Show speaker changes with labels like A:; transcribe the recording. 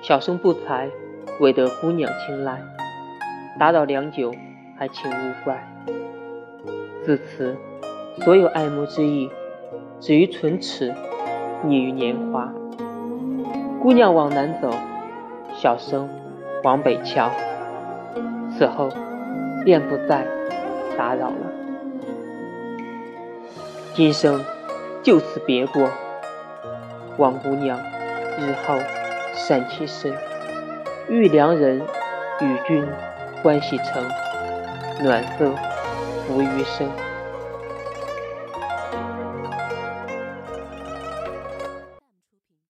A: 小生不才，未得姑娘青睐，打扰良久，还请勿怪。自此，所有爱慕之意，止于唇齿，溺于年华。姑娘往南走，小生往北瞧。此后，便不再打扰了。今生就此别过，望姑娘日后善其身，遇良人与君关系成，暖色浮余生。